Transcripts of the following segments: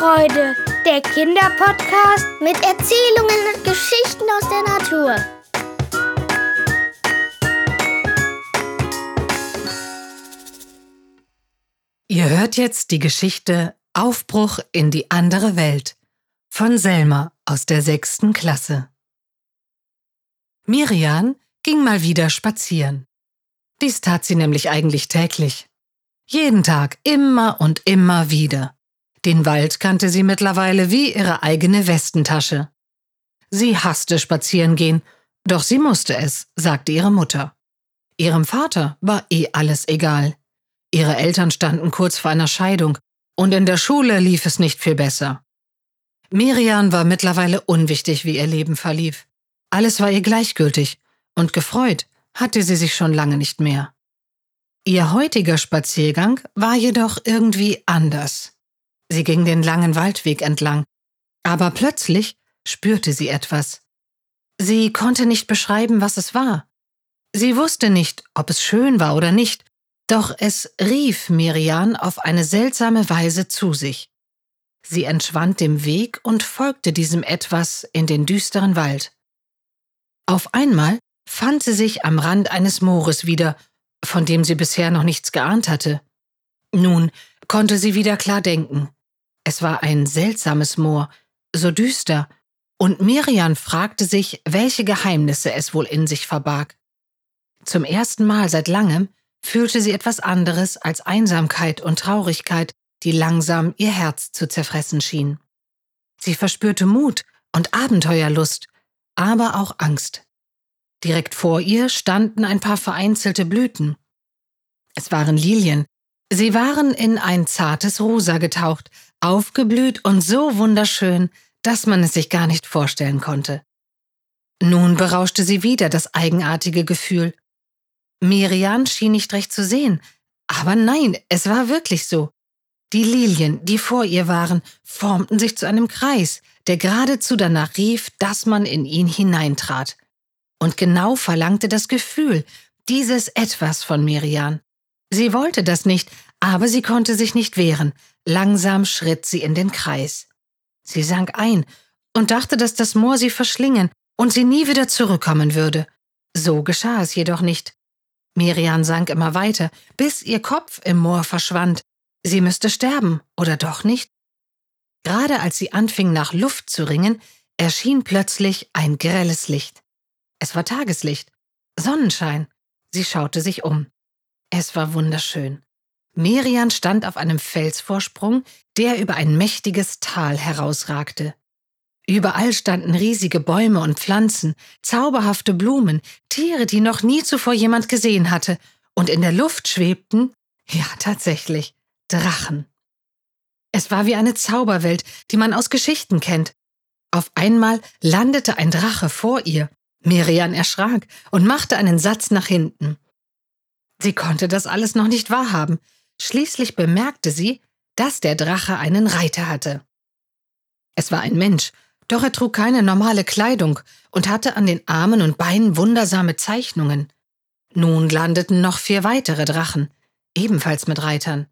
Freude, der Kinderpodcast mit Erzählungen und Geschichten aus der Natur. Ihr hört jetzt die Geschichte Aufbruch in die andere Welt von Selma aus der sechsten Klasse. Miriam ging mal wieder spazieren. Dies tat sie nämlich eigentlich täglich. Jeden Tag, immer und immer wieder. Den Wald kannte sie mittlerweile wie ihre eigene Westentasche. Sie hasste Spazierengehen, doch sie musste es, sagte ihre Mutter. Ihrem Vater war eh alles egal. Ihre Eltern standen kurz vor einer Scheidung und in der Schule lief es nicht viel besser. Miriam war mittlerweile unwichtig, wie ihr Leben verlief. Alles war ihr gleichgültig und gefreut hatte sie sich schon lange nicht mehr. Ihr heutiger Spaziergang war jedoch irgendwie anders. Sie ging den langen Waldweg entlang, aber plötzlich spürte sie etwas. Sie konnte nicht beschreiben, was es war. Sie wusste nicht, ob es schön war oder nicht, doch es rief Miriam auf eine seltsame Weise zu sich. Sie entschwand dem Weg und folgte diesem etwas in den düsteren Wald. Auf einmal fand sie sich am Rand eines Moores wieder, von dem sie bisher noch nichts geahnt hatte. Nun konnte sie wieder klar denken. Es war ein seltsames Moor, so düster, und Miriam fragte sich, welche Geheimnisse es wohl in sich verbarg. Zum ersten Mal seit langem fühlte sie etwas anderes als Einsamkeit und Traurigkeit, die langsam ihr Herz zu zerfressen schien. Sie verspürte Mut und Abenteuerlust, aber auch Angst. Direkt vor ihr standen ein paar vereinzelte Blüten. Es waren Lilien. Sie waren in ein zartes Rosa getaucht, aufgeblüht und so wunderschön, dass man es sich gar nicht vorstellen konnte. Nun berauschte sie wieder das eigenartige Gefühl. Miriam schien nicht recht zu sehen, aber nein, es war wirklich so. Die Lilien, die vor ihr waren, formten sich zu einem Kreis, der geradezu danach rief, dass man in ihn hineintrat. Und genau verlangte das Gefühl, dieses Etwas von Miriam. Sie wollte das nicht, aber sie konnte sich nicht wehren. Langsam schritt sie in den Kreis. Sie sank ein und dachte, dass das Moor sie verschlingen und sie nie wieder zurückkommen würde. So geschah es jedoch nicht. Miriam sank immer weiter, bis ihr Kopf im Moor verschwand. Sie müsste sterben, oder doch nicht? Gerade als sie anfing, nach Luft zu ringen, erschien plötzlich ein grelles Licht. Es war Tageslicht, Sonnenschein. Sie schaute sich um. Es war wunderschön. Miriam stand auf einem Felsvorsprung, der über ein mächtiges Tal herausragte. Überall standen riesige Bäume und Pflanzen, zauberhafte Blumen, Tiere, die noch nie zuvor jemand gesehen hatte, und in der Luft schwebten, ja tatsächlich, Drachen. Es war wie eine Zauberwelt, die man aus Geschichten kennt. Auf einmal landete ein Drache vor ihr. Miriam erschrak und machte einen Satz nach hinten. Sie konnte das alles noch nicht wahrhaben. Schließlich bemerkte sie, dass der Drache einen Reiter hatte. Es war ein Mensch, doch er trug keine normale Kleidung und hatte an den Armen und Beinen wundersame Zeichnungen. Nun landeten noch vier weitere Drachen, ebenfalls mit Reitern.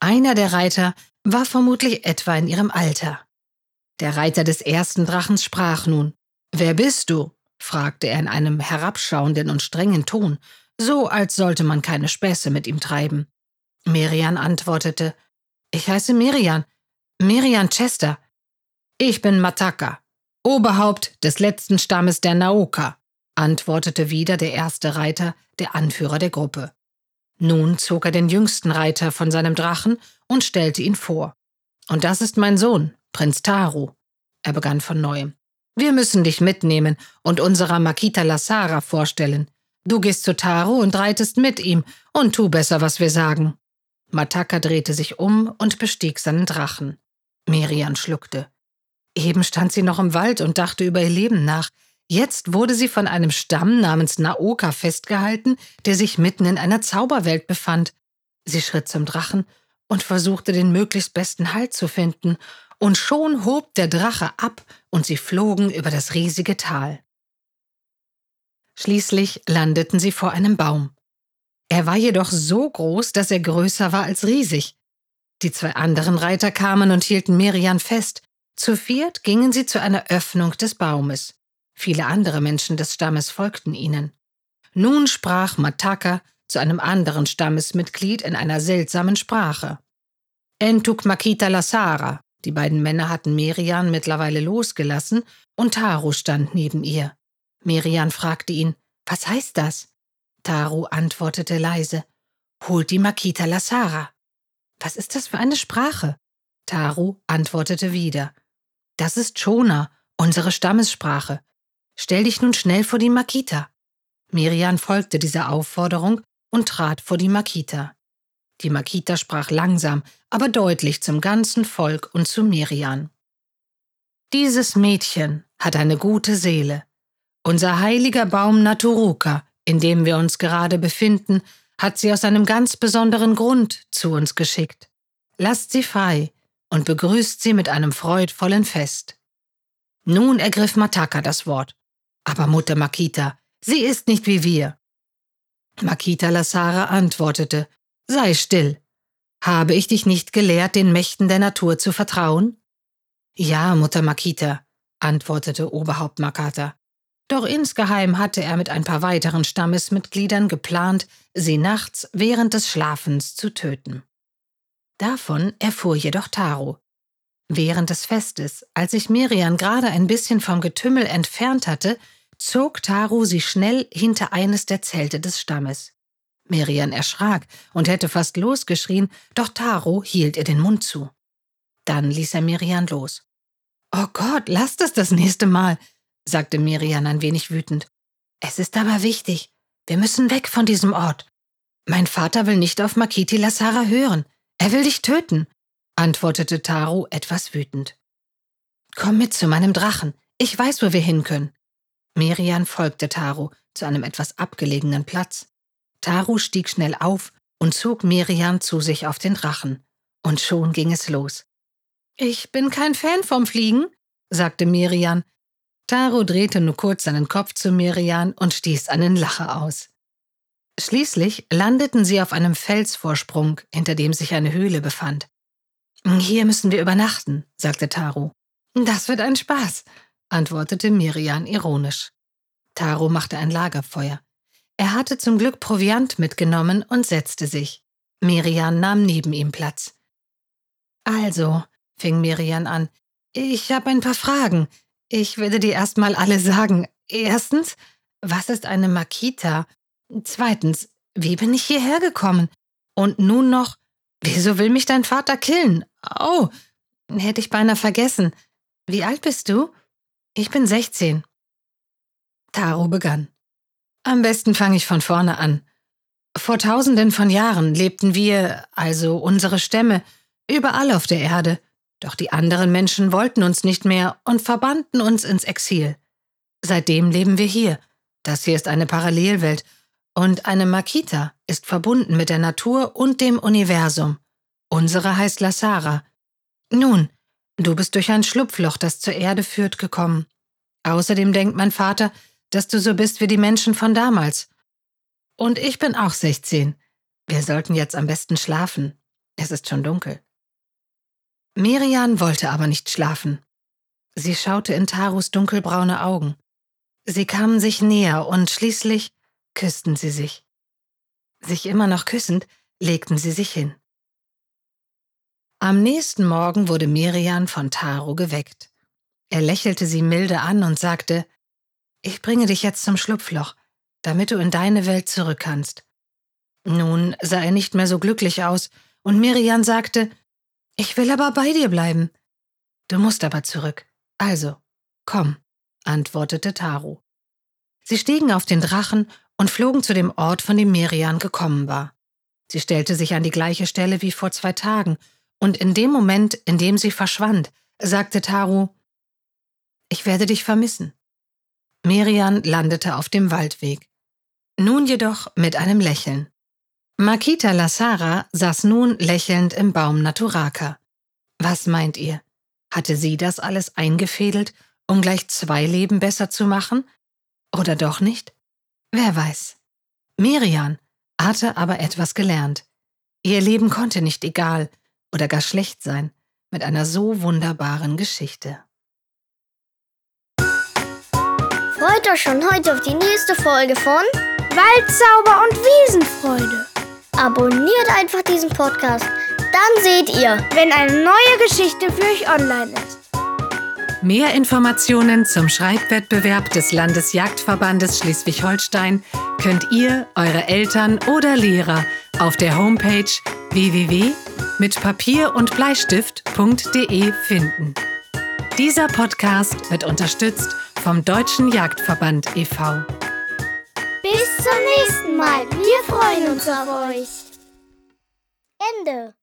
Einer der Reiter war vermutlich etwa in ihrem Alter. Der Reiter des ersten Drachens sprach nun. Wer bist du? fragte er in einem herabschauenden und strengen Ton, so als sollte man keine Späße mit ihm treiben. Miriam antwortete, Ich heiße Miriam, Miriam Chester, ich bin Mataka, Oberhaupt des letzten Stammes der Naoka, antwortete wieder der erste Reiter, der Anführer der Gruppe. Nun zog er den jüngsten Reiter von seinem Drachen und stellte ihn vor. Und das ist mein Sohn, Prinz Taru. Er begann von neuem. Wir müssen dich mitnehmen und unserer Makita Lassara vorstellen. Du gehst zu Taru und reitest mit ihm und tu besser, was wir sagen. Mataka drehte sich um und bestieg seinen Drachen. Miriam schluckte. Eben stand sie noch im Wald und dachte über ihr Leben nach. Jetzt wurde sie von einem Stamm namens Naoka festgehalten, der sich mitten in einer Zauberwelt befand. Sie schritt zum Drachen und versuchte den möglichst besten Halt zu finden, und schon hob der Drache ab und sie flogen über das riesige Tal. Schließlich landeten sie vor einem Baum. Er war jedoch so groß, dass er größer war als riesig. Die zwei anderen Reiter kamen und hielten Merian fest. Zu viert gingen sie zu einer Öffnung des Baumes. Viele andere Menschen des Stammes folgten ihnen. Nun sprach Mataka zu einem anderen Stammesmitglied in einer seltsamen Sprache. Entuk Makita Lasara. Die beiden Männer hatten Merian mittlerweile losgelassen und Taru stand neben ihr. Merian fragte ihn, was heißt das? Taru antwortete leise, holt die Makita Lasara. Was ist das für eine Sprache? Taru antwortete wieder, das ist Shona, unsere Stammessprache. Stell dich nun schnell vor die Makita. Miriam folgte dieser Aufforderung und trat vor die Makita. Die Makita sprach langsam, aber deutlich zum ganzen Volk und zu Miriam. Dieses Mädchen hat eine gute Seele. Unser heiliger Baum Naturuka, in dem wir uns gerade befinden, hat sie aus einem ganz besonderen Grund zu uns geschickt. Lasst sie frei und begrüßt sie mit einem freudvollen Fest. Nun ergriff Mataka das Wort. Aber Mutter Makita, sie ist nicht wie wir. Makita Lasara antwortete, sei still. Habe ich dich nicht gelehrt, den Mächten der Natur zu vertrauen? Ja, Mutter Makita, antwortete Oberhaupt Makata. Doch insgeheim hatte er mit ein paar weiteren Stammesmitgliedern geplant, sie nachts während des Schlafens zu töten. Davon erfuhr jedoch Taro. Während des Festes, als sich Miriam gerade ein bisschen vom Getümmel entfernt hatte, zog Taru sie schnell hinter eines der Zelte des Stammes. Miriam erschrak und hätte fast losgeschrien, doch Taro hielt ihr den Mund zu. Dann ließ er Miriam los. Oh Gott, lasst es das nächste Mal, sagte Miriam ein wenig wütend. Es ist aber wichtig. Wir müssen weg von diesem Ort. Mein Vater will nicht auf Makiti Lasara hören. Er will dich töten antwortete Taru etwas wütend. Komm mit zu meinem Drachen. Ich weiß, wo wir hin können. Mirian folgte Taru zu einem etwas abgelegenen Platz. Taru stieg schnell auf und zog Miriam zu sich auf den Drachen. Und schon ging es los. Ich bin kein Fan vom Fliegen, sagte Miriam. Taru drehte nur kurz seinen Kopf zu Miriam und stieß einen Lacher aus. Schließlich landeten sie auf einem Felsvorsprung, hinter dem sich eine Höhle befand. Hier müssen wir übernachten, sagte Taro. Das wird ein Spaß, antwortete Miriam ironisch. Taro machte ein Lagerfeuer. Er hatte zum Glück Proviant mitgenommen und setzte sich. Miriam nahm neben ihm Platz. Also, fing Miriam an, ich habe ein paar Fragen. Ich werde dir erstmal alle sagen. Erstens, was ist eine Makita? Zweitens, wie bin ich hierher gekommen? Und nun noch, wieso will mich dein Vater killen? Oh, hätte ich beinahe vergessen. Wie alt bist du? Ich bin 16. Taro begann. Am besten fange ich von vorne an. Vor tausenden von Jahren lebten wir, also unsere Stämme, überall auf der Erde, doch die anderen Menschen wollten uns nicht mehr und verbannten uns ins Exil. Seitdem leben wir hier. Das hier ist eine Parallelwelt, und eine Makita ist verbunden mit der Natur und dem Universum. Unsere heißt Lasara. Nun, du bist durch ein Schlupfloch, das zur Erde führt, gekommen. Außerdem denkt mein Vater, dass du so bist wie die Menschen von damals. Und ich bin auch 16. Wir sollten jetzt am besten schlafen. Es ist schon dunkel. Miriam wollte aber nicht schlafen. Sie schaute in Tarus dunkelbraune Augen. Sie kamen sich näher und schließlich küssten sie sich. Sich immer noch küssend, legten sie sich hin. Am nächsten Morgen wurde Miriam von Taro geweckt. Er lächelte sie milde an und sagte, ich bringe dich jetzt zum Schlupfloch, damit du in deine Welt zurück kannst. Nun sah er nicht mehr so glücklich aus, und Miriam sagte, ich will aber bei dir bleiben. Du musst aber zurück. Also, komm, antwortete Taro. Sie stiegen auf den Drachen und flogen zu dem Ort, von dem Miriam gekommen war. Sie stellte sich an die gleiche Stelle wie vor zwei Tagen und in dem Moment, in dem sie verschwand, sagte Taru, ich werde dich vermissen. Miriam landete auf dem Waldweg. Nun jedoch mit einem Lächeln. Makita Lasara saß nun lächelnd im Baum Naturaka. Was meint ihr? Hatte sie das alles eingefädelt, um gleich zwei Leben besser zu machen? Oder doch nicht? Wer weiß. Miriam hatte aber etwas gelernt. Ihr Leben konnte nicht egal, oder gar schlecht sein mit einer so wunderbaren Geschichte. Freut euch schon heute auf die nächste Folge von Waldzauber und Wiesenfreude. Abonniert einfach diesen Podcast. Dann seht ihr, wenn eine neue Geschichte für euch online ist. Mehr Informationen zum Schreibwettbewerb des Landesjagdverbandes Schleswig-Holstein könnt ihr, eure Eltern oder Lehrer auf der Homepage www.mitpapier finden. Dieser Podcast wird unterstützt vom Deutschen Jagdverband e.V. Bis zum nächsten Mal. Wir freuen uns auf euch. Ende.